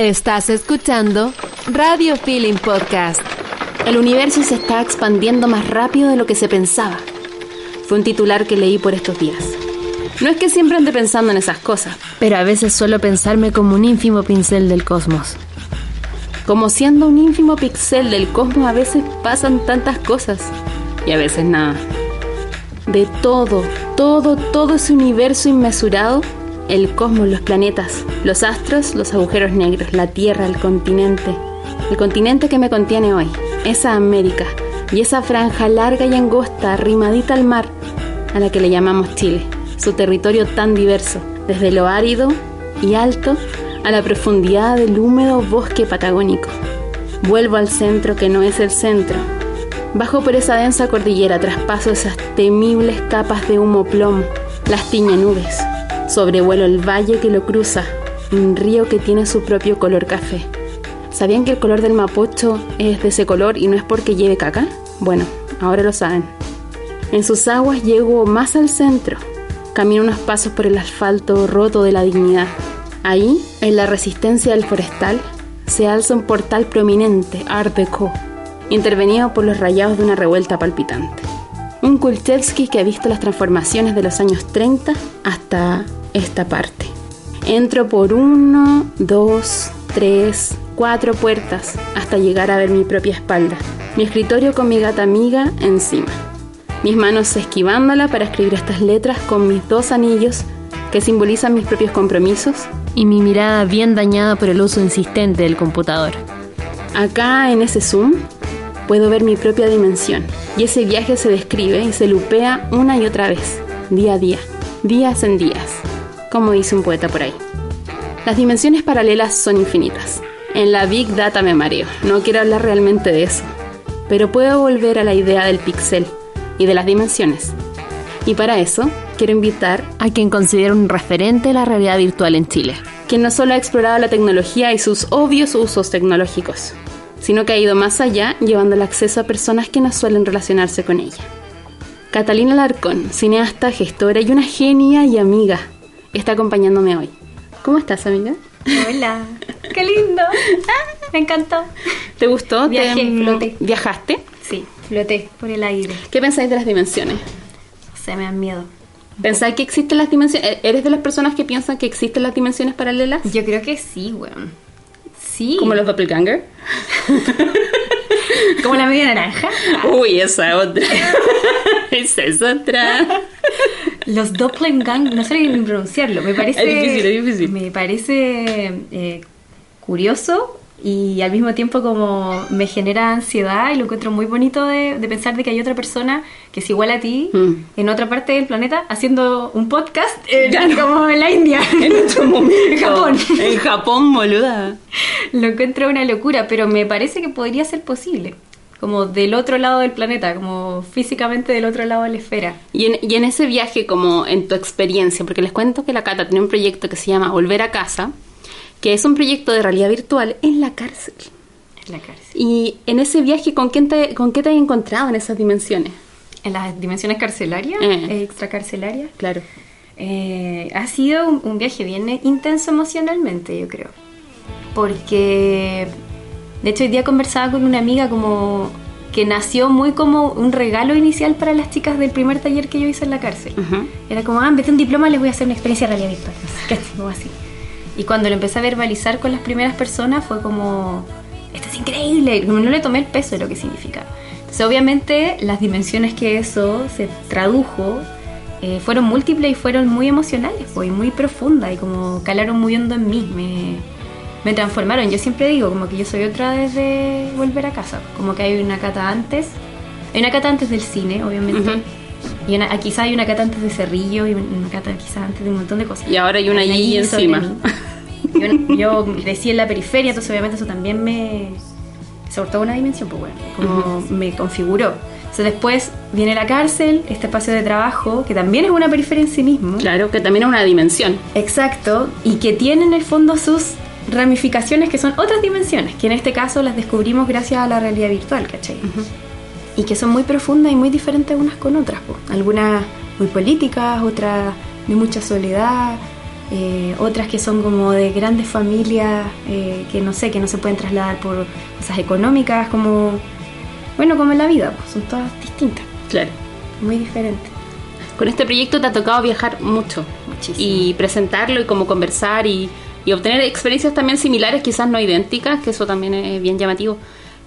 Estás escuchando Radio Feeling Podcast. El universo se está expandiendo más rápido de lo que se pensaba. Fue un titular que leí por estos días. No es que siempre ande pensando en esas cosas, pero a veces suelo pensarme como un ínfimo pincel del cosmos. Como siendo un ínfimo pixel del cosmos a veces pasan tantas cosas y a veces nada. De todo, todo, todo ese universo inmesurado, el cosmos, los planetas, los astros, los agujeros negros, la Tierra, el continente, el continente que me contiene hoy, esa América y esa franja larga y angosta arrimadita al mar a la que le llamamos Chile, su territorio tan diverso, desde lo árido y alto a la profundidad del húmedo bosque patagónico. Vuelvo al centro que no es el centro. Bajo por esa densa cordillera, traspaso esas temibles capas de humo plomo, las tiñe nubes. Sobrevuelo el valle que lo cruza, un río que tiene su propio color café. ¿Sabían que el color del mapocho es de ese color y no es porque lleve caca? Bueno, ahora lo saben. En sus aguas llego más al centro. Camino unos pasos por el asfalto roto de la dignidad. Ahí, en la resistencia del forestal, se alza un portal prominente, Art Deco, intervenido por los rayados de una revuelta palpitante. Un Kulchevsky que ha visto las transformaciones de los años 30 hasta esta parte. Entro por uno, dos, tres, cuatro puertas hasta llegar a ver mi propia espalda, mi escritorio con mi gata amiga encima, mis manos esquivándola para escribir estas letras con mis dos anillos que simbolizan mis propios compromisos y mi mirada bien dañada por el uso insistente del computador. Acá en ese zoom puedo ver mi propia dimensión y ese viaje se describe y se lupea una y otra vez, día a día, días en días, como dice un poeta por ahí. Las dimensiones paralelas son infinitas. En la Big Data me mareo, no quiero hablar realmente de eso, pero puedo volver a la idea del pixel y de las dimensiones. Y para eso quiero invitar a quien considero un referente la realidad virtual en Chile. Quien no solo ha explorado la tecnología y sus obvios usos tecnológicos, sino que ha ido más allá llevando el acceso a personas que no suelen relacionarse con ella. Catalina Larcón, cineasta, gestora y una genia y amiga, está acompañándome hoy. ¿Cómo estás, amiga? Hola, qué lindo. Ah, me encantó. ¿Te gustó? Viajé, ¿Te, floté. ¿Viajaste? Sí, floté por el aire. ¿Qué pensáis de las dimensiones? Se me dan miedo. ¿Pensáis que existen las dimensiones? ¿Eres de las personas que piensan que existen las dimensiones paralelas? Yo creo que sí, weón. Sí. ¿Como los doppelganger? ¿Como la media naranja? Uy, esa otra. esa es otra. Los doppelganger, no sé ni pronunciarlo. Me parece. Es difícil, es difícil. Me parece eh, curioso y al mismo tiempo como me genera ansiedad y lo encuentro muy bonito de, de pensar de que hay otra persona que es igual a ti Mm. en otra parte del planeta haciendo un podcast en- como en la India. En otro momento. En Japón. En Japón, boluda. Lo encuentro una locura, pero me parece que podría ser posible. Como del otro lado del planeta, como físicamente del otro lado de la esfera. Y en, y en ese viaje, como en tu experiencia, porque les cuento que la Cata tiene un proyecto que se llama Volver a Casa, que es un proyecto de realidad virtual en la cárcel. En la cárcel. Y en ese viaje, ¿con, quién te, con qué te has encontrado en esas dimensiones? En las dimensiones carcelarias, Eh. extracarcelarias. Claro. Eh, ha sido un, un viaje bien intenso emocionalmente, yo creo. Porque, de hecho, hoy día conversaba con una amiga como que nació muy como un regalo inicial para las chicas del primer taller que yo hice en la cárcel. Ujú. Era como, ah, en vez de un diploma les voy a hacer una experiencia de realidad virtual. No sé así. Y cuando lo empecé a verbalizar con las primeras personas fue como, esto es increíble. No le tomé el peso de lo que significaba. Entonces, obviamente, las dimensiones que eso se tradujo eh, fueron múltiples y fueron muy emocionales, pues, y muy profundas y como calaron muy hondo en mí. Me, me transformaron. Yo siempre digo como que yo soy otra desde volver a casa. Como que hay una cata antes. Hay una cata antes del cine, obviamente. Ujú. Y una, quizá hay una cata antes de Cerrillo y una cata quizás antes de un montón de cosas. Y ahora hay una allí encima. Yo, yo crecí en la periferia, entonces obviamente eso también me... Se toda una dimensión, pues bueno, como me configuró. Entonces después viene la cárcel, este espacio de trabajo, que también es una periferia en sí mismo. Claro, que también es una dimensión. Exacto, y que tiene en el fondo sus ramificaciones que son otras dimensiones, que en este caso las descubrimos gracias a la realidad virtual, ¿cachai? Y que son muy profundas y muy diferentes unas con otras, po. algunas muy políticas, otras de mucha soledad, eh, otras que son como de grandes familias, eh, que no sé, que no se pueden trasladar por cosas económicas, como, bueno, como en la vida, son todas distintas, Claro. muy diferentes. Con este proyecto te ha tocado viajar mucho Muchísimo. y presentarlo y como conversar y, y obtener experiencias también similares, quizás no idénticas, que eso también es bien llamativo.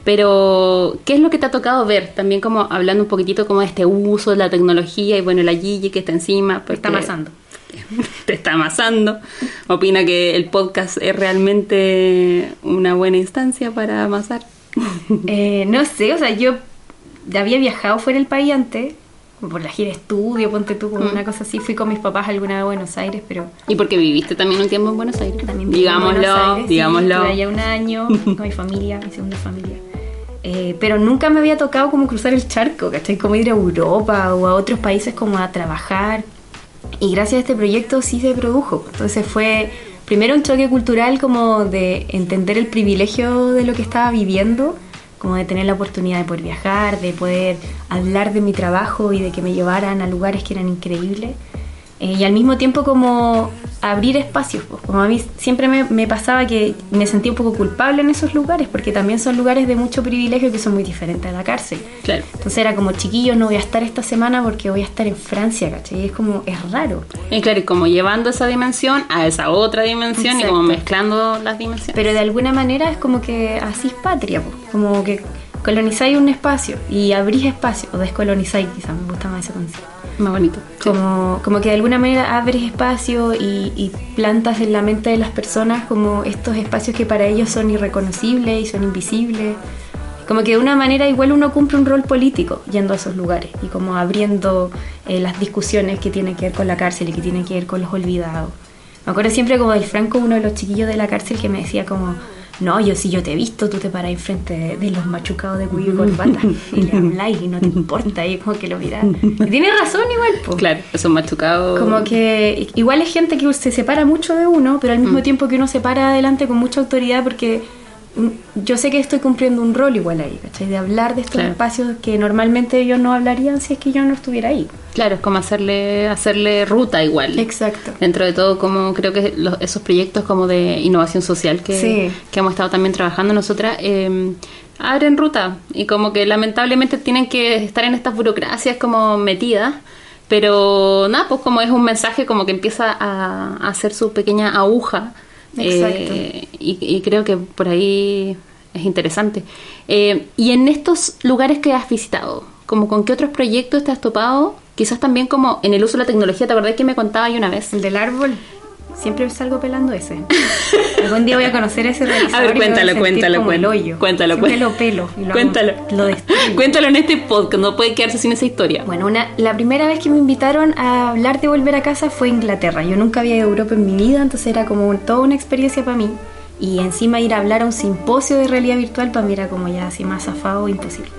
Pero, ¿qué es lo que te ha tocado ver? También como hablando un poquitito como de este uso de la tecnología y bueno, la Gigi que está encima. Pues Está amasando. Te está amasando. Opina que el podcast es realmente una buena instancia para amasar. Eh, no sé, o sea, yo había viajado fuera del país antes, por la gira estudio, ponte tú, como Mm. una cosa así. Fui con mis papás alguna vez a Buenos Aires, pero Y porque viviste también un tiempo en Buenos Aires. también viví en Buenos digámoslo, Aires, sí, digámoslo. estuve allá un año con mi familia, mi segunda familia. Eh, pero nunca me había tocado como cruzar el charco, ¿cachai? Como ir a Europa o a otros países como a trabajar. Y gracias a este proyecto sí se produjo. Entonces fue primero un choque cultural como de entender el privilegio de lo que estaba viviendo, como de tener la oportunidad de poder viajar, de poder hablar de mi trabajo y de que me llevaran a lugares que eran increíbles. Eh, y al mismo tiempo como abrir espacios, pues, como a mí siempre me, me pasaba que me sentía un poco culpable en esos lugares, porque también son lugares de mucho privilegio que son muy diferentes a la cárcel. Claro. Entonces era como, chiquillos, no voy a estar esta semana porque voy a estar en Francia, ¿cachai? Y es como, es raro. Y claro, y como llevando esa dimensión a esa otra dimensión y como Exacto. mezclando las dimensiones. Pero de alguna manera es como que así es patria, pues, como que colonizáis un espacio y abrís espacio, o descolonizáis, quizás me gusta más ese concepto. Más bonito. Como, como que de alguna manera abres espacio y, y plantas en la mente de las personas como estos espacios que para ellos son irreconocibles y son invisibles. Como que de una manera igual uno cumple un rol político yendo a esos lugares y como abriendo eh, las discusiones que tienen que ver con la cárcel y que tienen que ver con los olvidados. Me acuerdo siempre como del Franco, uno de los chiquillos de la cárcel que me decía como, no, yo si yo te he visto, tú te paras enfrente de, de los machucados de cuello y corbata y le habláis y no te importa y como que lo miras. Y tiene razón igual, po. Claro, esos machucados. Como que igual es gente que se separa mucho de uno, pero al mismo Mm. tiempo que uno se para adelante con mucha autoridad porque yo sé que estoy cumpliendo un rol igual ahí, ¿cachai? De hablar de estos Claro. espacios que normalmente ellos no hablarían si es que yo no estuviera ahí. Claro, es como hacerle, hacerle ruta igual. Exacto. Dentro de todo, como creo que los- esos proyectos como de innovación social que, Sí. que hemos estado también trabajando nosotras, eh, abren ruta y como que lamentablemente tienen que estar en estas burocracias como metidas, pero nada, pues como es un mensaje como que empieza a, a hacer su pequeña aguja Exacto. eh, y, y creo que por ahí es interesante. Eh, y en estos lugares que has visitado, como con qué otros proyectos te has topado, quizás también como en el uso de la tecnología, ¿te acordás que me contaba ahí una vez? El del árbol, siempre salgo pelando ese. Algún día voy a conocer ese realizador. A ver, y me voy cuéntalo, cuéntalo, el cuéntalo. hoyo. Cuéntalo, Siempre cuéntalo. lo pelo. y lo hago- Cuéntalo. Lo destruyo. Cuéntalo en este podcast, no puede quedarse sin esa historia. Bueno, una, la primera vez que me invitaron a hablar de volver a casa fue a Inglaterra. Yo nunca había ido a Europa en mi vida, entonces era como toda una experiencia para mí. Y encima ir a hablar a un simposio de realidad virtual para mí era como ya así más zafado, imposible.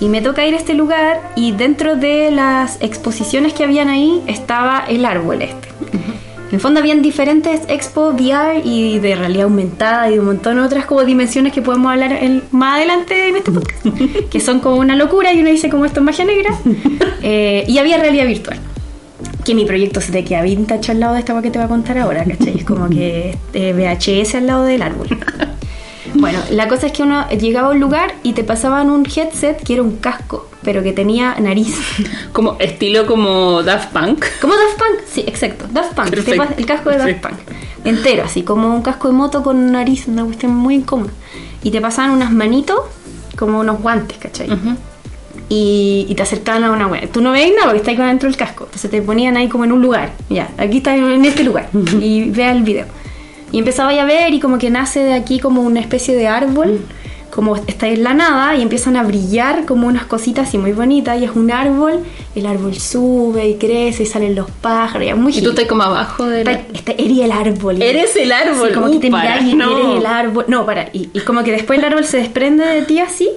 Y me toca ir a este lugar y dentro de las exposiciones que habían ahí estaba el árbol este. En el fondo habían diferentes expo VR y de realidad aumentada y un montón de otras como dimensiones que podemos hablar en- más adelante en este podcast, que son como una locura y uno dice como esto es magia negra. Eh, y había realidad virtual. Que mi proyecto se te queda vintage al lado de esta que te voy a contar ahora, ¿cachai? Es como que eh, VHS al lado del árbol. Bueno, la cosa es que uno llegaba a un lugar y te pasaban un headset que era un casco, pero que tenía nariz. Como estilo como Daft Punk. ¿Como Daft Punk? Sí, exacto. Daft Punk. Perfecto. el casco de Daft. Punk. Entero, así como un casco de moto con nariz, una cuestión muy incómoda. Y te pasaban unas manitos, como unos guantes, ¿cachai? Ujú. y, y te acercaban a una wea. Tú no veis nada porque está ahí dentro del casco. Entonces te ponían ahí como en un lugar. Ya, aquí está en este lugar. Y vea el video. Y empezaba a ver y como que nace de aquí como una especie de árbol. Como está en la nada y empiezan a brillar como unas cositas así muy bonitas. Y es un árbol. El árbol sube y crece y salen los pájaros. Y es muy Y tú estás como abajo de la... Está- está- eres el árbol. Eres el árbol, Sí, como uh, que te miráis y no. eres el árbol. No, para. Y, y como que después el árbol se desprende de ti así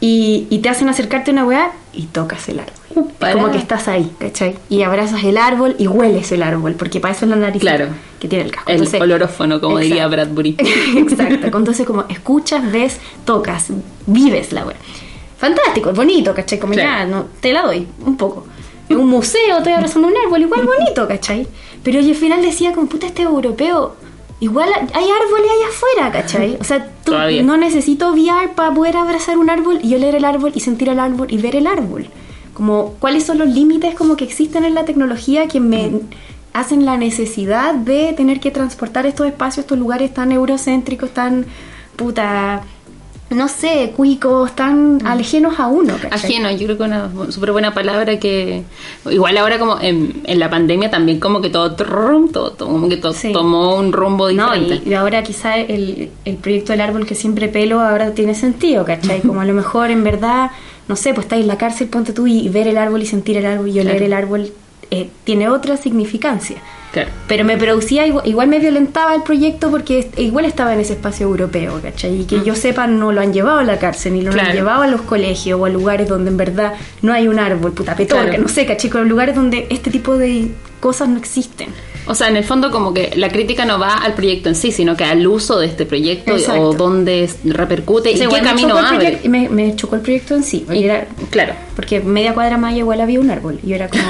y, y te hacen acercarte a una weá y tocas el árbol. Como que estás ahí, ¿cachai? Y abrazas el árbol y hueles el árbol, porque para eso es la nariz Claro. que tiene el casco. El Entonces- olorófono, como diría Exacto. Bradbury. Exacto. Entonces, como escuchas, ves, tocas, vives la weá. Fantástico, bonito, ¿cachai? Como Claro. ya, no, te la doy, un poco. en un museo, estoy abrazando un árbol, igual bonito, ¿cachai? Pero yo al final decía, como puta, este europeo, igual hay árboles allá afuera, ¿cachai? O sea, tú no necesito VR para poder abrazar un árbol y oler el árbol y sentir el árbol y ver el árbol. Como, ¿cuáles son los límites como que existen en la tecnología que me hacen la necesidad de tener que transportar estos espacios, estos lugares tan eurocéntricos, tan, puta, no sé, cuicos, tan ajenos a uno, ¿cachai? Ajeno, yo creo que una súper buena palabra que igual ahora como en, en la pandemia también como que todo, trum, todo, todo, como que todo Sí. tomó un rumbo diferente. y, y ahora quizá el, el proyecto del árbol que siempre pelo ahora tiene sentido, ¿cachai? Como a lo mejor en verdad, no sé, pues estáis en la cárcel, ponte tú y, ver el árbol y sentir el árbol y oler Claro. el árbol eh, tiene otra significancia. Claro. Pero me producía, igual, igual me violentaba el proyecto porque igual estaba en ese espacio europeo, ¿cachai? Y que yo sepa no lo han llevado a la cárcel, ni lo Mm. Claro. han llevado a los colegios o a lugares donde en verdad no hay un árbol, puta petorca, Claro. no sé, ¿cachai? Con lugares donde este tipo de cosas no existen. O sea, en el fondo como que la crítica no va al proyecto en sí, sino que al uso de este proyecto Exacto. o dónde repercute O sea, y qué me camino abre. proyecto- Me, me chocó el proyecto en sí. y era- Claro. porque media cuadra más igual había un árbol. Y yo era como,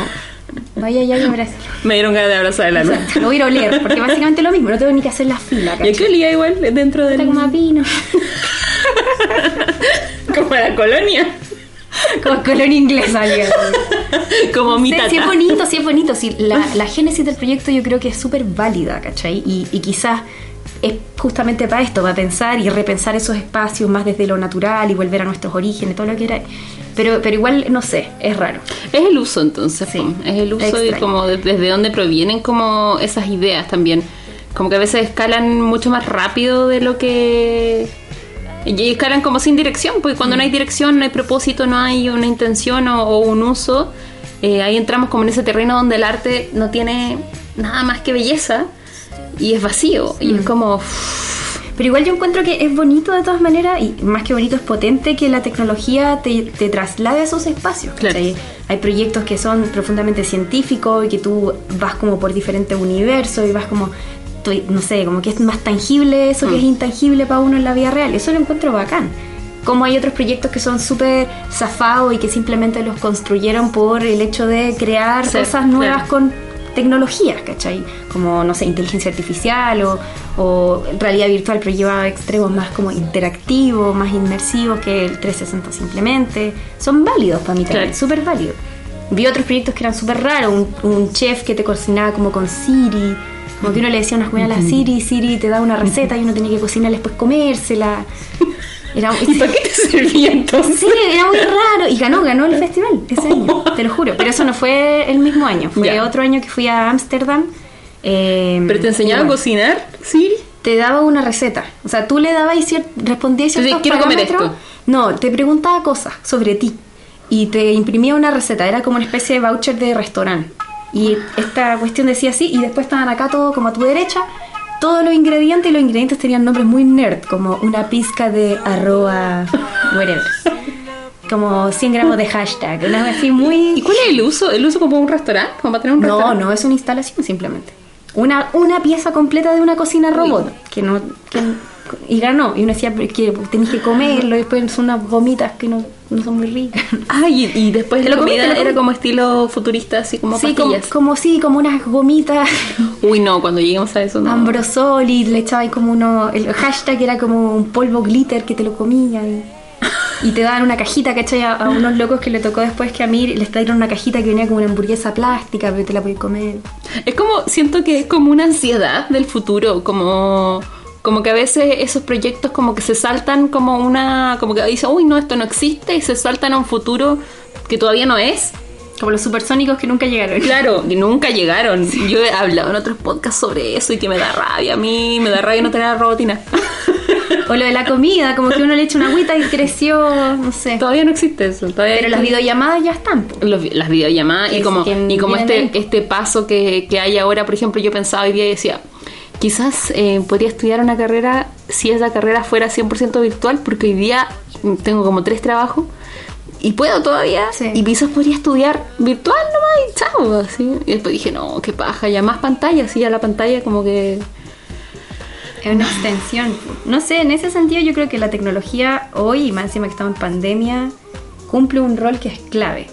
vaya ya y abrázalo. Me dieron ganas de abrazar el. Exacto, Lo voy a ir a oler, porque básicamente lo mismo, no tengo ni que hacer la fila. ¿Y a ¿cachai? qué olía igual dentro Está del... como a vino, como la colonia? como colonia inglesa. digamos. como mi Sí, tata. sí es bonito, sí es bonito. Sí, la, la génesis del proyecto yo creo que es súper válida, ¿cachai? Y, y quizás es justamente para esto, para pensar y repensar esos espacios más desde lo natural y volver a nuestros orígenes, todo lo que era. Pero, pero igual, no sé, es raro. Es el uso entonces, Sí, es el uso y extraño. como de- desde dónde provienen como esas ideas también. Como que a veces escalan mucho más rápido de lo que... Y escalan como sin dirección, porque cuando no hay dirección, no hay propósito, no hay una intención o, o un uso, eh, ahí entramos como en ese terreno donde el arte no tiene nada más que belleza y es vacío y es como... Pero igual yo encuentro que es bonito de todas maneras, y más que bonito es potente que la tecnología te, te traslade a esos espacios. Claro. ¿cachai? Hay proyectos que son profundamente científicos y que tú vas como por diferentes universos y vas como, no sé, como que es más tangible eso que es intangible para uno en la vida real. Eso lo encuentro bacán. Como hay otros proyectos que son súper zafados y que simplemente los construyeron por el hecho de crear Sí, cosas nuevas claro. con tecnologías, ¿cachai? Como, no sé, inteligencia artificial o, o realidad virtual, pero lleva a extremos más como interactivos, más inmersivos que el 360 simplemente. Son válidos para mí también, Claro. súper válidos. Vi otros proyectos que eran súper raros, un, un chef que te cocinaba como con Siri, como que uno le decía unas cosas a la Siri, Siri te da una receta y uno tenía que cocinar y después comérsela. Era, ¿Y para qué te servía entonces? Sí, era muy raro. Y ganó, ganó el festival ese año, te lo juro. Pero eso no fue el mismo año, fue Ya. otro año que fui a Ámsterdam. eh, ¿Pero te enseñaba a cocinar? Sí. Te daba una receta. O sea, tú le dabas y cier- respondías ciertos decías, "Quiero comer esto". No, te preguntaba cosas sobre ti. Y te imprimía una receta. Era como una especie de voucher de restaurante. Y esta cuestión decía así, y después estaban acá todo como a tu derecha, todos los ingredientes, y los ingredientes tenían nombres muy nerd, como una pizca de arroba, whatever. Como 100 gramos de hashtag, una así ¿Y muy... cuál es el uso? ¿El uso como un restaurante? ¿Como para tener un No, restaurante? no, es una instalación simplemente. Una, una pieza completa de una cocina robot, que no... que- y ganó, y uno decía "Pero que tenés que comerlo, y después son unas gomitas que no, no son muy ricas. Ah, y, y después ¿Te la comida era como estilo futurista, así como Sí, como, pastillas. como sí, como unas gomitas Uy, no, cuando lleguemos a eso, no. Ambrosol y le echaba ahí como uno. El hashtag era como un polvo glitter que te lo comía y, y te daban una cajita, ¿cachai? A, a unos locos que le tocó después que a mí les trajeron una cajita que venía como una hamburguesa plástica, pero te la podías comer. Es como, siento que es como una ansiedad del futuro, como, como que a veces esos proyectos como que se saltan como una, como que dicen, uy, no, esto no existe y se saltan a un futuro que todavía no es. Como los supersónicos que nunca llegaron. Claro, y nunca llegaron. Yo he hablado en otros podcasts sobre eso y que me da rabia a mí, me da rabia no tener la robotina. O lo de la comida, como que uno le echa una agüita y creció, no sé. todavía no existe eso. Todavía Pero las que- videollamadas ya están. los- las videollamadas y como, que y como este, este paso que, que hay ahora, por ejemplo, yo pensaba hoy día y decía, quizás eh, podría estudiar una carrera si esa carrera fuera 100% virtual, porque hoy día tengo como tres trabajos y puedo todavía, Sí. y quizás podría estudiar virtual nomás y chao, así. Y después dije, no, qué paja, ya más pantalla, sí, ya la pantalla como que... Es una extensión. No sé, en ese sentido yo creo que la tecnología hoy, y más encima que estamos en pandemia, cumple un rol que es clave.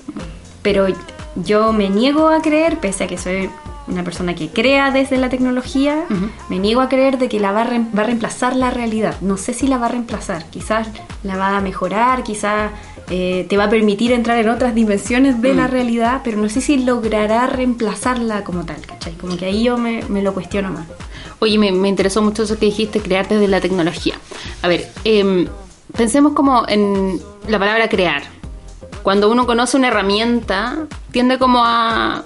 Pero yo me niego a creer, pese a que soy una persona que crea desde la tecnología, me niego a creer de que la va a, va a reemplazar la realidad. No sé si la va a reemplazar, quizás la va a mejorar, quizás eh, te va a permitir entrar en otras dimensiones de la mm. realidad, pero no sé si logrará reemplazarla como tal, ¿cachai? Como que ahí yo me, lo cuestiono más. Oye, me, interesó mucho eso que dijiste, crear desde la tecnología. A ver, em, pensemos como en la palabra crear. Cuando uno conoce una herramienta, tiende como a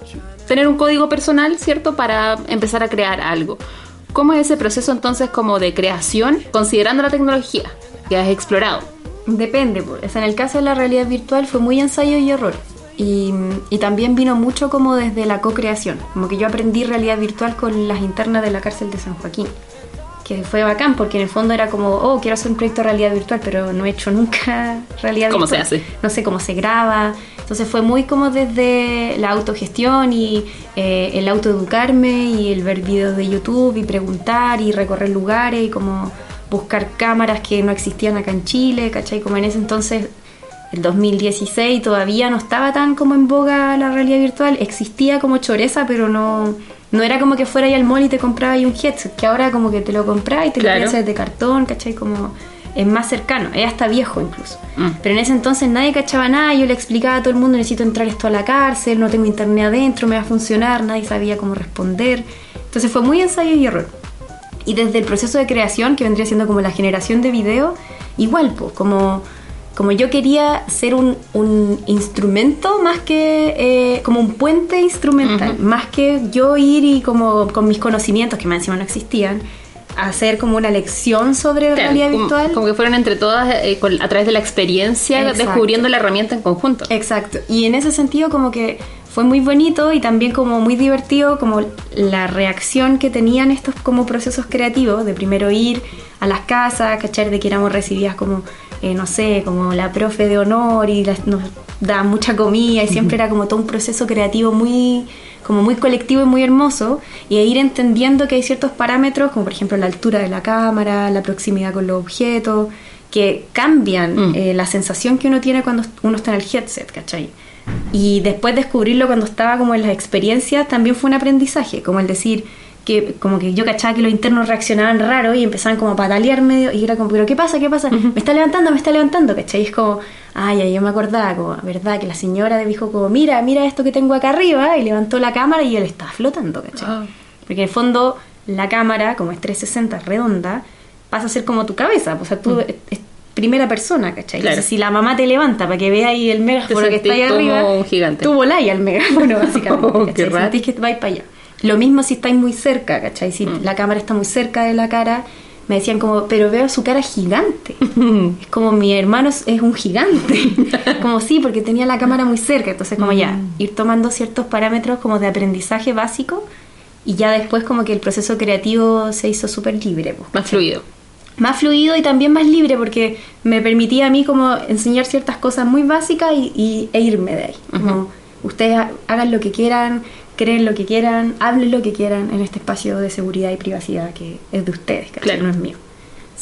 tener un código personal, ¿cierto? Para empezar a crear algo. ¿Cómo es ese proceso entonces como de creación considerando la tecnología que has explorado? Depende, pues. en el caso de la realidad virtual fue muy ensayo y error. Y, también vino mucho como desde la co-creación. Como que yo aprendí realidad virtual con las internas de la cárcel de San Joaquín. Que fue bacán porque en el fondo era como, oh, quiero hacer un proyecto de realidad virtual, pero no he hecho nunca realidad virtual. ¿Cómo se hace? No sé cómo se graba. Entonces fue muy como desde la autogestión y eh, el autoeducarme y el ver videos de YouTube y preguntar y recorrer lugares y como buscar cámaras que no existían acá en Chile, ¿cachai? Como en ese entonces, el 2016, todavía no estaba tan como en boga la realidad virtual, existía como choreza, pero no, no era como que fuera ahí al mall y te compraba ahí un headset, que ahora como que te lo compras y te lo haces de cartón, ¿cachai? Como es más cercano, es hasta viejo incluso. Mm. Pero en ese entonces nadie cachaba nada, yo le explicaba a todo el mundo, necesito entrar esto a la cárcel, no tengo internet adentro, me va a funcionar, nadie sabía cómo responder. Entonces fue muy ensayo y error. Y desde el proceso de creación, que vendría siendo como la generación de video, igual, pues, como, como yo quería ser un, un instrumento más que, eh, como un puente instrumental, más que yo ir y como con mis conocimientos, que más encima no existían, hacer como una lección sobre realidad virtual. Como que fueron entre todas eh, a través de la experiencia descubriendo la herramienta en conjunto. Exacto. Y en ese sentido como que fue muy bonito y también como muy divertido como la reacción que tenían estos como procesos creativos de primero ir a las casas, cachar de que éramos recibidas como, eh, no sé, como la profe de honor y nos da mucha comida y siempre era como todo un proceso creativo muy como muy colectivo y muy hermoso y ir entendiendo que hay ciertos parámetros como por ejemplo la altura de la cámara, la proximidad con los objetos que cambian mm. eh, la sensación que uno tiene cuando uno está en el headset, ¿cachai? Y después descubrirlo cuando estaba como en las experiencias también fue un aprendizaje, como el decir que como que yo cachaba que los internos reaccionaban raro y empezaban como a patalear medio y era como, pero ¿qué pasa? ¿Qué pasa? Me está levantando, me está levantando, ¿cachai? Y es como, ay, ay, yo me acordaba, como, ¿verdad? Que la señora dijo como, mira, mira esto que tengo acá arriba y levantó la cámara y él estaba flotando, ¿cachai? Ah. Porque en el fondo la cámara, como es 360 redonda, pasa a ser como tu cabeza, o sea, tú mm primera persona, ¿cachai? Claro. si la mamá te levanta para que vea ahí el megáfono que está ahí arriba, un gigante. tú voláis al megáfono, básicamente. oh, ¿cachai? que vais para allá. Lo mismo si estáis muy cerca, ¿cachai? Si mm. la cámara está muy cerca de la cara, me decían como, pero veo su cara gigante. es como mi hermano es un gigante. como sí, porque tenía la cámara muy cerca. Entonces, como ya, mm. ir tomando ciertos parámetros como de aprendizaje básico y ya después como que el proceso creativo se hizo súper libre. Pues, Más fluido más fluido y también más libre porque me permitía a mí como enseñar ciertas cosas muy básicas y, e irme de ahí. Como ustedes hagan lo que quieran, creen lo que quieran, hablen lo que quieran en este espacio de seguridad y privacidad que es de ustedes, que no es mío.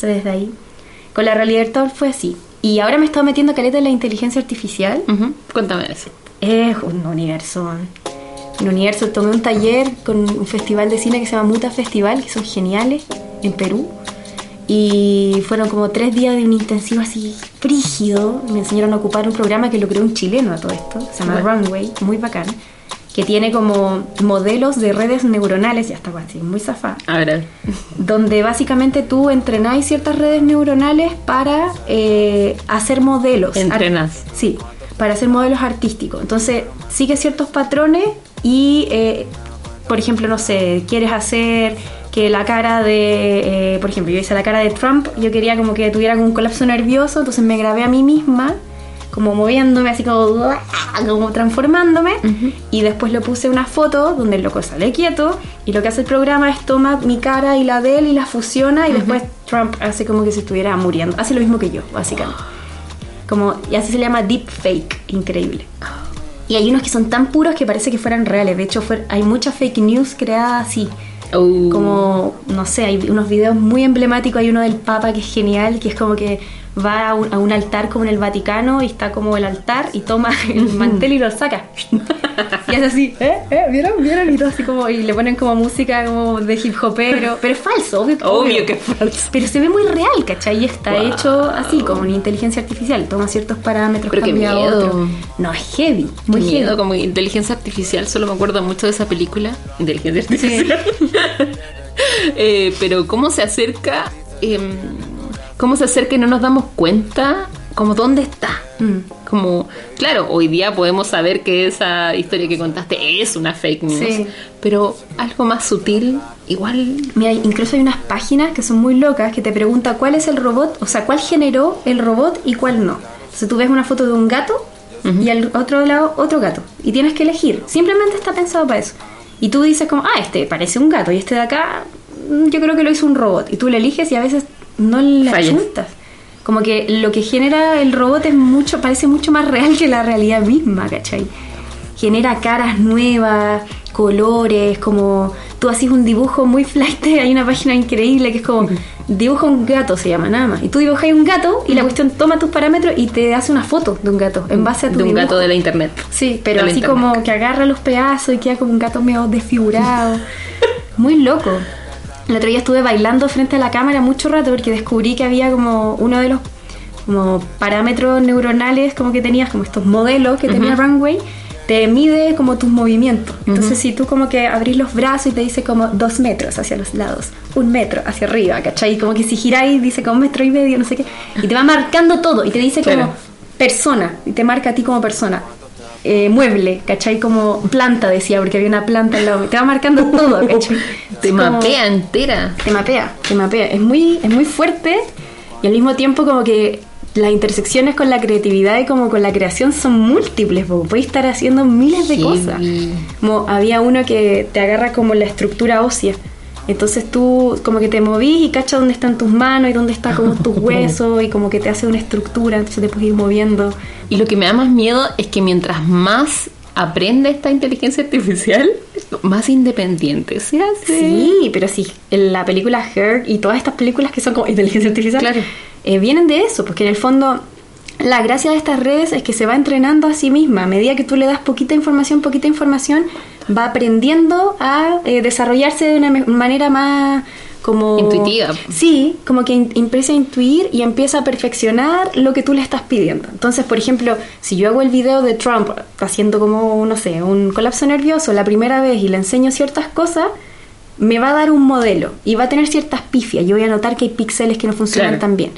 O desde ahí. Con la realidad virtual fue así. Y ahora me he estado metiendo caleta en la inteligencia artificial. Cuéntame eso. Es un universo. Un universo. Tomé un taller con un festival de cine que se llama Muta Festival, que son geniales, en Perú y fueron como tres días de un intensivo así frígido. Me enseñaron a ocupar un programa que lo creó un chileno a todo esto, se llama Runway, muy bacán, que tiene como modelos de redes neuronales, ya está así, muy zafá. A ver. Donde básicamente tú entrenáis ciertas redes neuronales para eh, hacer modelos. Entrenas. Sí, para hacer modelos artísticos. Entonces, sigue ciertos patrones y, eh, por ejemplo, no sé, quieres hacer que la cara de, eh, por ejemplo, yo hice la cara de Trump, yo quería como que tuviera un colapso nervioso, entonces me grabé a mí misma, como moviéndome, así como, como transformándome, y después le puse una foto donde el loco sale quieto, y lo que hace el programa es toma mi cara y la de él y la fusiona, y después Trump hace como que se estuviera muriendo, hace lo mismo que yo, básicamente. Como, y así se llama deep fake, increíble. Y hay unos que son tan puros que parece que fueran reales. De hecho, hay mucha fake news creada así. Uh. Como, no sé, hay unos videos muy emblemáticos. Hay uno del Papa que es genial, que es como que va a un, a un altar como en el Vaticano y está como el altar y toma el mantel y lo saca. y hace así, ¿eh? ¿eh? ¿Vieron? ¿Vieron? Y todo así como, y le ponen como música como de hip hopero. Pero es falso, obvio. que- Obvio que es falso. Pero se ve muy real, ¿cachai? Y está Wow. hecho así, como una inteligencia artificial. Toma ciertos parámetros, Pero cambia miedo. otros. No, es heavy, muy Qué heavy. miedo, como inteligencia artificial, solo me acuerdo mucho de esa película, inteligencia artificial. Eh, pero cómo se acerca, Em, cómo se acerca y no nos damos cuenta, como dónde está. Mm. Como, claro, hoy día podemos saber que esa historia que contaste es una fake news, Sí. pero algo más sutil, igual Mira, incluso hay unas páginas que son muy locas que te pregunta cuál es el robot, o sea, cuál generó el robot y cuál no. Entonces tú ves una foto de un gato y al otro lado otro gato. Y tienes que elegir. Simplemente está pensado para eso. Y tú dices como, ah, este parece un gato y este de acá mm, yo creo que lo hizo un robot. Y tú le eliges y a veces no le Fallas. achuntas. Como que lo que genera el robot es mucho, parece mucho más real que la realidad misma, ¿cachai? genera caras nuevas, colores, como tú haces un dibujo muy flight, hay una página increíble que es como dibuja un gato se llama nada más. Y tú dibujas un gato y la cuestión toma tus parámetros y te hace una foto de un gato en base a tu de un dibujo. gato de la internet. Sí, pero la así internet. como que agarra los pedazos y queda como un gato medio desfigurado. Muy loco. El otro día estuve bailando frente a la cámara mucho rato porque descubrí que había como uno de los como parámetros neuronales como que tenías, como estos modelos que tenía Runway, te mide como tus movimientos. Entonces si tú como que abrís los brazos y te dice como dos metros hacia los lados, un metro hacia arriba, ¿cachai? Como que si giráis dice como un metro y medio, no sé qué. Y te va marcando todo y te dice Claro. como persona, y te marca a ti como persona. Eh, mueble, ¿cachai? Como planta, decía, porque había una planta al lado. Te va marcando todo, ¿cachai? Te como- mapea entera. te mapea, te mapea. Es muy, es muy fuerte y al mismo tiempo como que las intersecciones con la creatividad y como con la creación son múltiples, po. puedes estar haciendo miles de Heavy. cosas. Como había uno que te agarra como la estructura ósea. Entonces tú como que te movís y cachas dónde están tus manos y dónde está como tus huesos y como que te hace una estructura, entonces te puedes ir moviendo. Y lo que me da más miedo es que mientras más aprende esta inteligencia artificial, más independiente se hace. Sí, pero sí, en la película Her y todas estas películas que son como inteligencia artificial, Claro. eh, vienen de eso, porque en el fondo la gracia de estas redes es que se va entrenando a sí misma. A medida que tú le das poquita información, poquita información, va aprendiendo a eh, desarrollarse de una manera más como... Intuitiva. Sí, como que in- empieza a intuir y empieza a perfeccionar lo que tú le estás pidiendo. Entonces, por ejemplo, si yo hago el video de Trump haciendo como, no sé, un colapso nervioso la primera vez y le enseño ciertas cosas, me va a dar un modelo y va a tener ciertas pifias. Yo voy a notar que hay píxeles que no funcionan Claro. tan bien.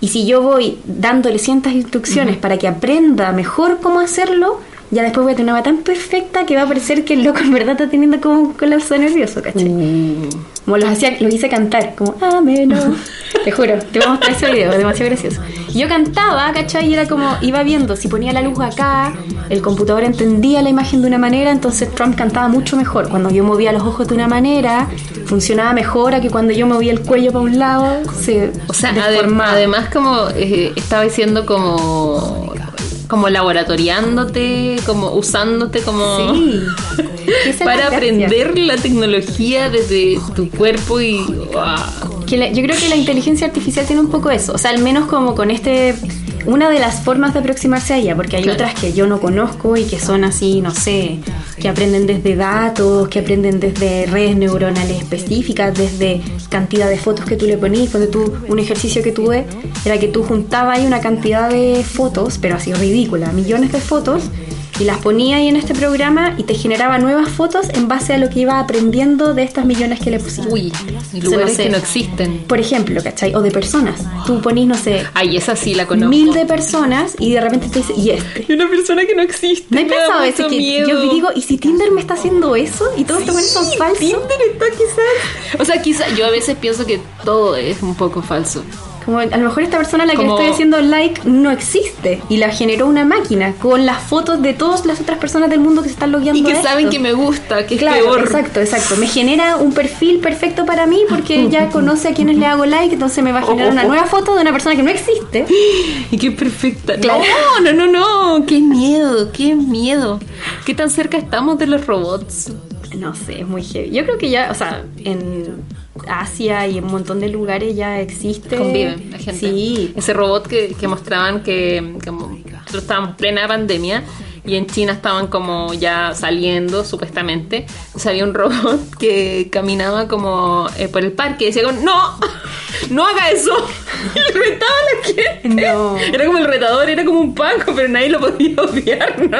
Y si yo voy dándole ciertas instrucciones para que aprenda mejor cómo hacerlo, ya después voy a tener una tan perfecta que va a parecer que el loco en verdad está teniendo como un colapso nervioso, ¿cachai? Uh, Como los hacía, los hice cantar, como ameno. Te juro, te voy a mostrar ese video, es demasiado gracioso. Y yo cantaba, ¿cachai? Y era como, iba viendo, si ponía la luz acá, el computador entendía la imagen de una manera, entonces Trump cantaba mucho mejor. Cuando yo movía los ojos de una manera, funcionaba mejor a que cuando yo movía el cuello para un lado, se o sea, deformaba. además como eh, estaba diciendo como como laboratoriándote, como usándote como Sí. Para aprender la tecnología desde tu cuerpo y wow. Que la- yo creo que la inteligencia artificial tiene un poco eso, o sea, al menos como con este, una de las formas de aproximarse a ella, porque hay Claro. otras que yo no conozco y que son así, no sé, que aprenden desde datos, que aprenden desde redes neuronales específicas, desde cantidad de fotos que tú le ponías, cuando tú, un ejercicio que tuve era que tú juntabas ahí una cantidad de fotos, pero así ridícula, millones de fotos, y las ponía ahí en este programa y te generaba nuevas fotos en base a lo que iba aprendiendo de estas millones que le pusiste. Uy, lugares no sé. que no existen. Por ejemplo, ¿cachai? O de personas. Tú ponís, no sé, Ay, esa sí la conozco. mil de personas y de repente te dice, y este. Y una persona que no existe. ¿No he pensado a veces mucho que yo digo, ¿y si Tinder me está haciendo eso? ¿Y todos estos buenos son falsos? Tinder está quizás. O sea, quizás yo a veces pienso que todo es un poco falso. Como a lo mejor esta persona a la que Como- le estoy haciendo like no existe y la generó una máquina con las fotos de todas las otras personas del mundo que se están logueando Y que a esto. saben que me gusta, que es Claro, peor. exacto, exacto. Me genera un perfil perfecto para mí porque ya conoce a quienes le hago like, entonces me va a generar una nueva foto de una persona que no existe. Y qué perfecta. Claro. No, no, no, no. Qué miedo, qué miedo. ¿Qué tan cerca estamos de los robots? No sé, es muy heavy. Yo creo que ya, o sea, en Asia y en un montón de lugares ya existe. Conviven la gente. Sí. Ese robot que, que mostraban que, que nosotros estábamos en plena pandemia y en China estaban como ya saliendo supuestamente. O sea, había un robot que caminaba como eh, por el parque y decía como, no, no haga eso. Y le retaba a la gente. No. Era como el retador, era como un paco, pero nadie lo podía odiar. ¿no?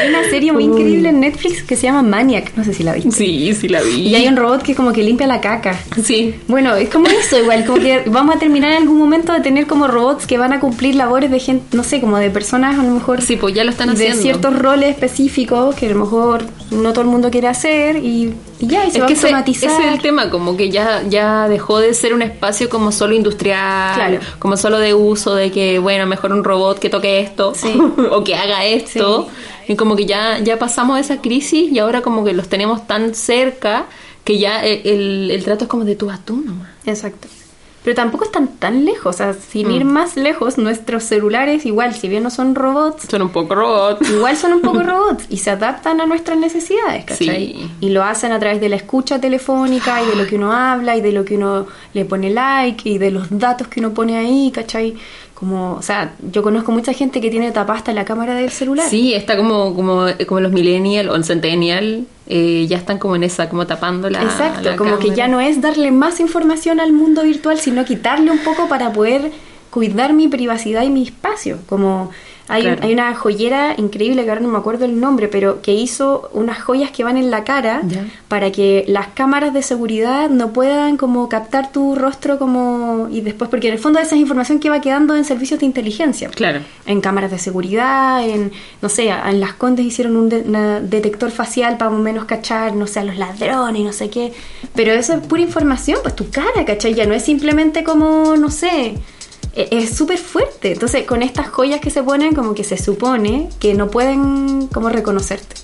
Hay una serie muy increíble en Netflix que se llama Maniac, no sé si la viste. Sí, sí la vi. Y hay un robot que como que limpia la caca. Sí. Bueno, es como eso igual, como que vamos a terminar en algún momento de tener como robots que van a cumplir labores de gente, no sé, como de personas a lo mejor Sí, pues ya lo están de haciendo. ciertos roles específicos que a lo mejor no todo el mundo quiere hacer y, y ya, y se Es va que a ese, automatizar. ese es el tema, como que ya, ya dejó de ser un espacio como solo industrial, Claro. como solo de uso, de que, bueno, mejor un robot que toque esto Sí. o que haga esto. Y como que ya, ya pasamos esa crisis y ahora como que los tenemos tan cerca que ya el, el- el trato es como de tú a tú nomás. Exacto. Pero tampoco están tan lejos, o sea, sin Mm. ir más lejos, nuestros celulares igual, si bien no son robots, Son un poco robots. igual son un poco robots y se adaptan a nuestras necesidades, ¿cachai? Sí. Y lo hacen a través de la escucha telefónica y de lo que uno habla y de lo que uno le pone like y de los datos que uno pone ahí, ¿cachai? Como, o sea, yo conozco mucha gente que tiene tapada hasta la cámara del celular. Sí, está como, como, como los millennial o el centennial, eh, ya están como en esa, como tapando la Exacto, la como que ya no es darle más información al mundo virtual, sino quitarle un poco para poder cuidar mi privacidad y mi espacio. Como hay, Claro. hay una joyera increíble, que ahora no me acuerdo el nombre, pero que hizo unas joyas que van en la cara para que las cámaras de seguridad no puedan como captar tu rostro como y después, porque en el fondo esa es información que va quedando en servicios de inteligencia Claro. en cámaras de seguridad, en, no sé, en las Condes hicieron un de- una detector facial para más o menos cachar, no sé, a los ladrones y no sé qué. Pero eso es pura información, pues tu cara, ¿cachai? Ya no es simplemente como, no sé, es súper fuerte. Entonces, con estas joyas que se ponen, como que se supone que no pueden como reconocerte.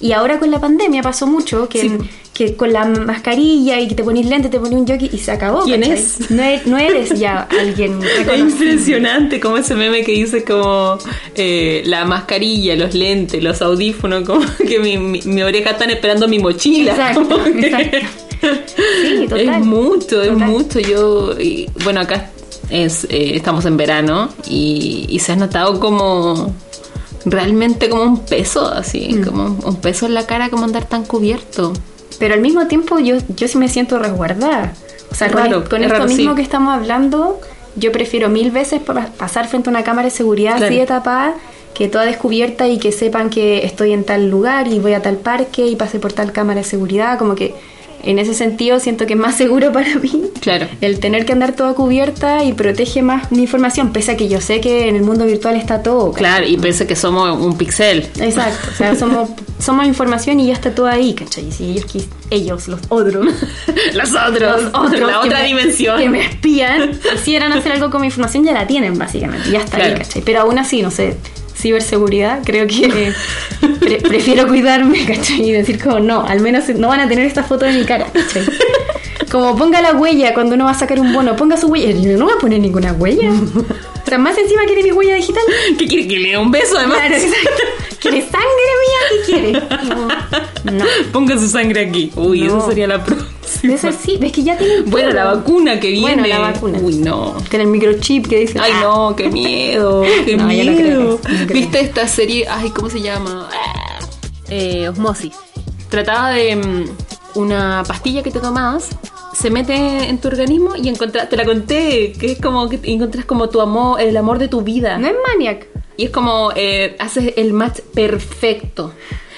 Y ahora con la pandemia pasó mucho que, Sí. que con la mascarilla y que te pones lente, te pones un jockey y se acabó. ¿Quién ¿cachai? es? No, e- no eres ya alguien Es impresionante como ese meme que dice como eh, la mascarilla, los lentes, los audífonos, como que mi, mi, mi oreja están esperando mi mochila. Exacto, como que- exacto. Sí, total. Es mucho, es mucho. Yo, y, bueno, acá es, eh, estamos en verano y, y se ha notado como realmente como un peso, así, Mm. como un- peso en la cara, como andar tan cubierto. Pero al mismo tiempo yo, yo sí me siento resguardada. O sea, con, raro, con es esto raro, mismo sí. que estamos hablando, yo prefiero mil veces pa- pasar frente a una cámara de seguridad así de tapada que toda descubierta y que sepan que estoy en tal lugar y voy a tal parque y pasé por tal cámara de seguridad. Como que en ese sentido siento que es más seguro para mí Claro. el tener que andar toda cubierta y protege más mi información, pese a que yo sé que en el mundo virtual está todo. ¿cachai? Claro, y pensé que somos un pixel. Exacto, o sea, somos, somos información y ya está todo ahí, ¿cachai? Si ellos, quis- ellos, los otros, Los otros, los otros la otra me- dimensión. que me espían, quisieran hacer algo con mi información, ya la tienen básicamente, ya está ahí, Claro. ¿cachai? Pero aún así, no sé, ciberseguridad, creo que pre- prefiero cuidarme, ¿cachai? Y decir como, no, al menos no van a tener esta foto de mi cara, ¿cachai? Como ponga la huella cuando uno va a sacar un bono, ponga su huella. Yo no voy a poner ninguna huella. O sea, más encima quiere mi huella digital. ¿Qué quiere que le dé un beso además? Claro. ¿Quiere sangre mía? ¿Qué quiere? No. no. Ponga su sangre aquí. Uy, No. eso sería la próxima. Ser sí, ves que ya tienen Bueno, la vacuna que viene. Bueno, la vacuna. Uy, no. Con el microchip que dice. Ay, "Ah". no, qué miedo, qué No, creo miedo. creo. ¿Viste esta serie? Ay, ¿cómo se llama? Eh, Osmosis. Trataba de mm, una pastilla que te tomabas, se mete en tu organismo y encontra- te la conté, que es como que encuentras como tu amor, el amor de tu vida. No es maniac. Y es como, eh, haces el match perfecto.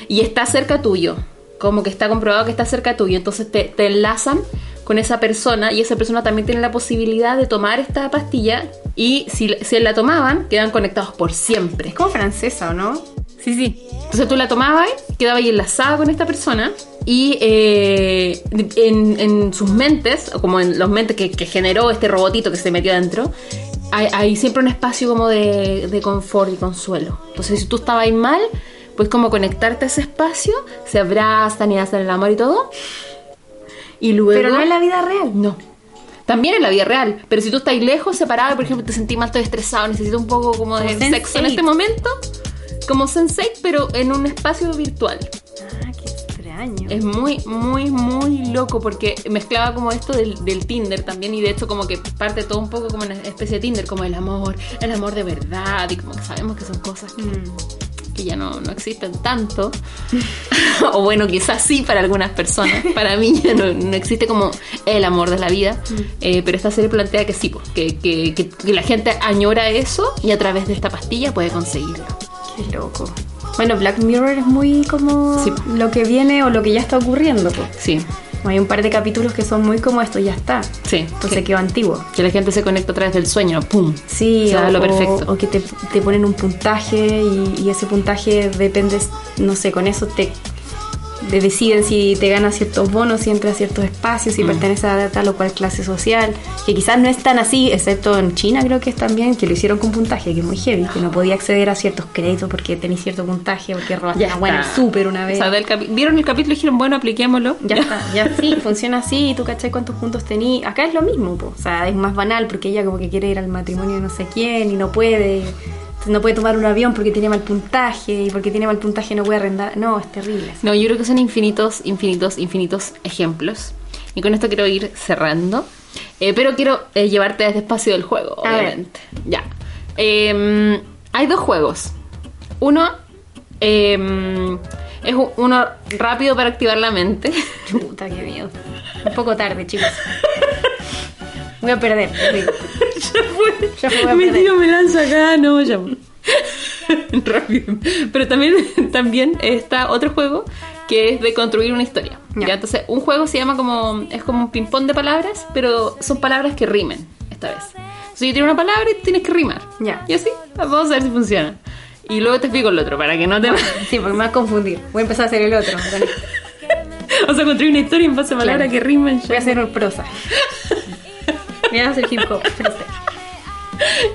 Y está cerca tuyo. Como que está comprobado que está cerca tuyo. Entonces te, te enlazan con esa persona y esa persona también tiene la posibilidad de tomar esta pastilla. Y si, si la tomaban, quedan conectados por siempre. Es como francesa, ¿o no? Sí, sí. Entonces tú la tomabas, quedaba ahí enlazada con esta persona y eh, en, en sus mentes, como en los mentes que, que generó este robotito que se metió adentro, hay, hay siempre un espacio como de, de confort y consuelo. Entonces si tú estabas ahí mal, pues como conectarte a ese espacio, se abrazan y hacen el amor y todo. Y luego... Pero no en la vida real. No. También en la vida real. Pero si tú estás lejos, separado, por ejemplo, te sentís mal, estoy estresado, necesito un poco como de sexo en Sense8. este momento, como Sense8, pero en un espacio virtual. Ah, qué Es muy, muy, muy loco porque mezclaba como esto del, del Tinder también y de hecho como que parte todo un poco como una especie de Tinder, como el amor, el amor de verdad y como que sabemos que son cosas que, Mm. que ya no, no existen tanto. o bueno, quizás sí para algunas personas. Para mí ya no, no existe como el amor de la vida. Eh, pero esta serie plantea que sí, pues, que, que, que- que la gente añora eso y a través de esta pastilla puede conseguirlo. Qué loco. Bueno, Black Mirror es muy como Sí. lo que viene o lo que ya está ocurriendo. pues. Sí, Hay un par de capítulos que son muy como esto, ya está. sí. Pues que, quedó antiguo. que la gente se conecta a través del sueño, ¡pum! Sí, O sea, o, lo perfecto. o- que te, te ponen un puntaje y, y ese puntaje depende, no sé, con eso te deciden si te ganas ciertos bonos, si entras a ciertos espacios, si Mm. perteneces a tal o cual clase social, que quizás no es tan así, excepto en China creo que es también, que lo hicieron con puntaje, que es muy heavy, que no podía acceder a ciertos créditos porque tenéis cierto puntaje, porque robaste una buena súper una vez. O sea, vieron el capítulo y dijeron, bueno, apliquémoslo. Ya está, ya sí, funciona así, tú cachai cuántos puntos tení. Acá es lo mismo, po. o sea, es más banal porque ella como que quiere ir al matrimonio de no sé quién y no puede. No puede tomar un avión porque tiene mal puntaje y porque tiene mal puntaje no puede arrendar. No, es terrible. No, yo creo que son infinitos, infinitos, infinitos ejemplos. Y con esto quiero ir cerrando. Eh, pero quiero eh, llevarte a este espacio del juego, A ver. obviamente. Ya. Eh, hay dos juegos. Uno eh, es uno rápido para activar la mente. Puta, qué miedo. Un poco tarde, chicos. Voy a perder. digo. ya fue. Ya fue, voy a me perder. tiro, me lanzo acá, no, ya. fue. Rápido. Pero también, también está otro juego que es de construir una historia. Ya. ¿ya? Entonces, un juego se llama como. Es como un ping-pong de palabras, pero son palabras que rimen esta vez. Entonces, yo tiro una palabra y tienes que rimar. Ya. Y así, vamos a ver si funciona. Y luego te explico el otro para que no te. Sí, porque me vas a confundir. Voy a empezar a hacer el otro. o sea, construir una historia en base a palabras Claro. que rimen. Voy a hacer un prosa. A hacer hip hop.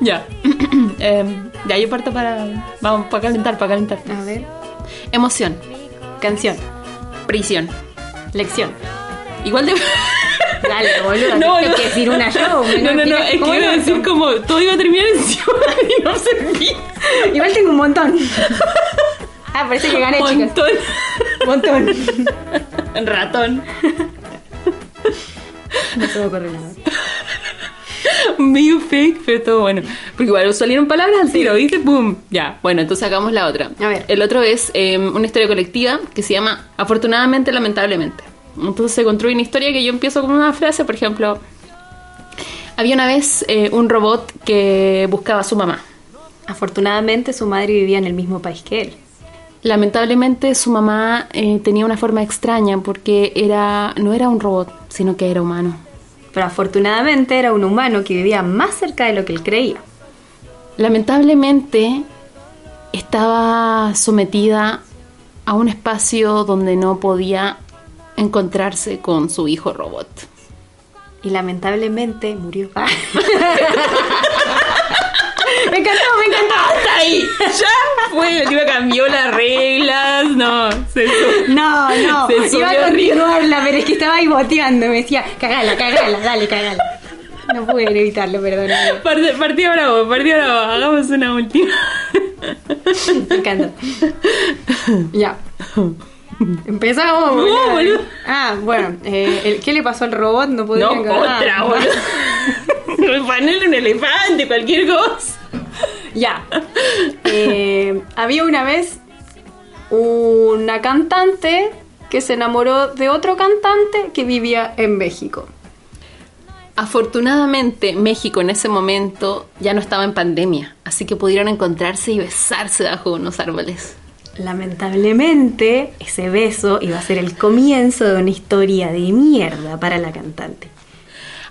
Ya. Em, ya, yo parto para. Vamos, para calentar, para calentar. A ver. Emoción. Canción. Prisión. Lección. Igual de. Dale, boludo. No, no. que decir una yo. No, no, no, es que ¿Cómo iba a decir como todo iba a terminar en ciudad y no servía. Igual tengo un montón. Ah, parece que gané, chicas. Montón. Montón. Ratón. No me ocurre nada. Medio fake, pero todo bueno. Porque igual salieron palabras al tiro, ¿viste? ¡Pum! Ya, bueno, entonces hagamos la otra. A ver. El otro es eh, una historia colectiva que se llama Afortunadamente, lamentablemente. Entonces se construye una historia que yo empiezo con una frase, por ejemplo. Había una vez eh, un robot que buscaba a su mamá. Afortunadamente su madre vivía en el mismo país que él. Lamentablemente su mamá eh, tenía una forma extraña porque era no era un robot, sino que era humano. Pero afortunadamente era un humano que vivía más cerca de lo que él creía. Lamentablemente estaba sometida a un espacio donde no podía encontrarse con su hijo robot. Y lamentablemente murió. Me encantó, me encantó. ¡Hasta ahí! ¡Ya fue! Tío cambió las reglas, no. Se No, no. Se Iba a continuarla, pero es que estaba ahí boteando. Me decía, cagala, cagala, dale, cagala. No pude evitarlo, perdón. Part- Partido bravo, partido bravo. Hagamos una última. Me encanta. Ya. Empezamos. No, boludo. boludo. Ah, bueno. eh, el- ¿Qué le pasó al robot? No podía No, otra, boludo. Ponerle un elefante, cualquier cosa. Ya. Eh, había una vez una cantante que se enamoró de otro cantante que vivía en México. Afortunadamente, México en ese momento ya no estaba en pandemia, así que pudieron encontrarse y besarse bajo unos árboles. Lamentablemente, ese beso iba a ser el comienzo de una historia de mierda para la cantante.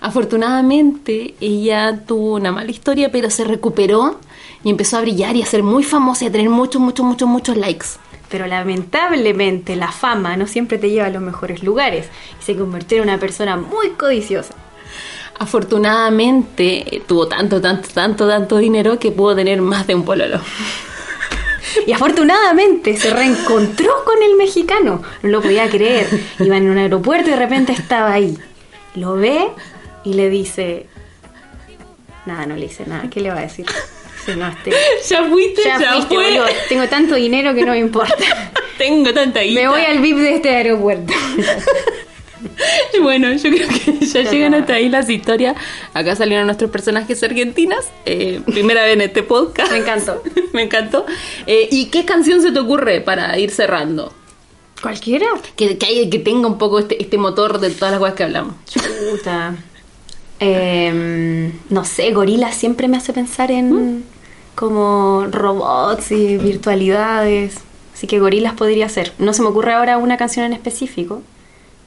Afortunadamente, ella tuvo una mala historia, pero se recuperó y empezó a brillar y a ser muy famosa y a tener muchos, muchos, muchos, muchos likes. Pero lamentablemente la fama no siempre te lleva a los mejores lugares y se convirtió en una persona muy codiciosa. Afortunadamente, eh, tuvo tanto, tanto, tanto, tanto dinero que pudo tener más de un pololo. Y afortunadamente se reencontró con el mexicano. No lo podía creer. Iba en un aeropuerto y de repente estaba ahí. Lo ve y le dice... Nada, no le dice nada. ¿Qué le va a decir? Ya fuiste, ya ya, fuiste, fue. Tengo tanto dinero que no me importa. tengo tanta guita. Me voy al VIP de este aeropuerto. Bueno, yo creo que ya llegan hasta ahí las historias. Acá salieron nuestros personajes argentinas. eh, primera vez en este podcast. Me encantó. Me encantó. Eh, ¿Y qué canción se te ocurre para ir cerrando? ¿Cualquiera? Que, que, haya- que tenga un poco este, este motor de todas las cosas que hablamos. Puta. Em, no sé, Gorila siempre me hace pensar en como robots y virtualidades. Así que Gorilas podría ser. No se me ocurre ahora una canción en específico,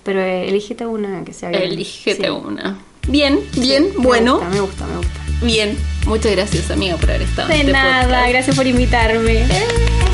pero eh, elígete una que sea bien. Elígete Sí. una. Bien, bien, Me bueno. gusta, me gusta, me gusta. Bien. Muchas gracias, amiga, por haber estado en De este nada, podcast. gracias por invitarme. Up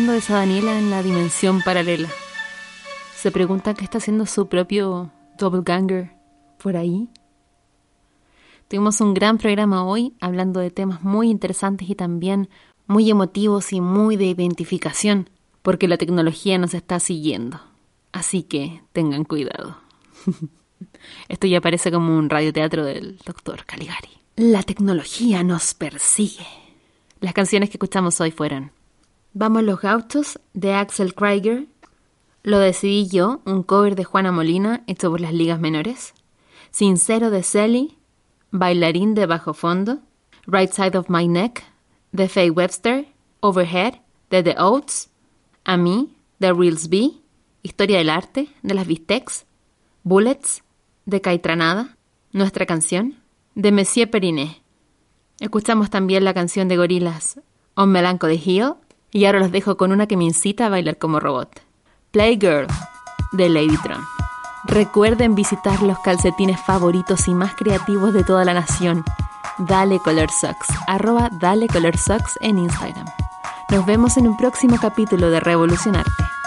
haciendo esa Daniela en la dimensión paralela. Se pregunta qué está haciendo su propio doppelganger por ahí. Tuvimos un gran programa hoy hablando de temas muy interesantes y también muy emotivos y muy de identificación, porque la tecnología nos está siguiendo. Así que tengan cuidado. Esto ya parece como un radioteatro del doctor Caligari. La tecnología nos persigue. Las canciones que escuchamos hoy fueron Vamos los gauchos de Axel Krieger, Lo decidí yo, un cover de Juana Molina hecho por las ligas menores, Sincero de Sally, Bailarín de bajo fondo, Right Side of My Neck de Faye Webster, Overhead de The Oats, A mí de Reels B Historia del arte de las Bistecs, Bullets de Caitranada, Nuestra canción de Monsieur Periné. Escuchamos también la canción de Gorilas On Melancholy Hill y ahora los dejo con una que me incita a bailar como robot. Playgirl de Ladytron. Recuerden visitar los calcetines favoritos y más creativos de toda la nación. Dale Color Socks, arroba Dale Color Socks en Instagram. Nos vemos en un próximo capítulo de Revolucionarte.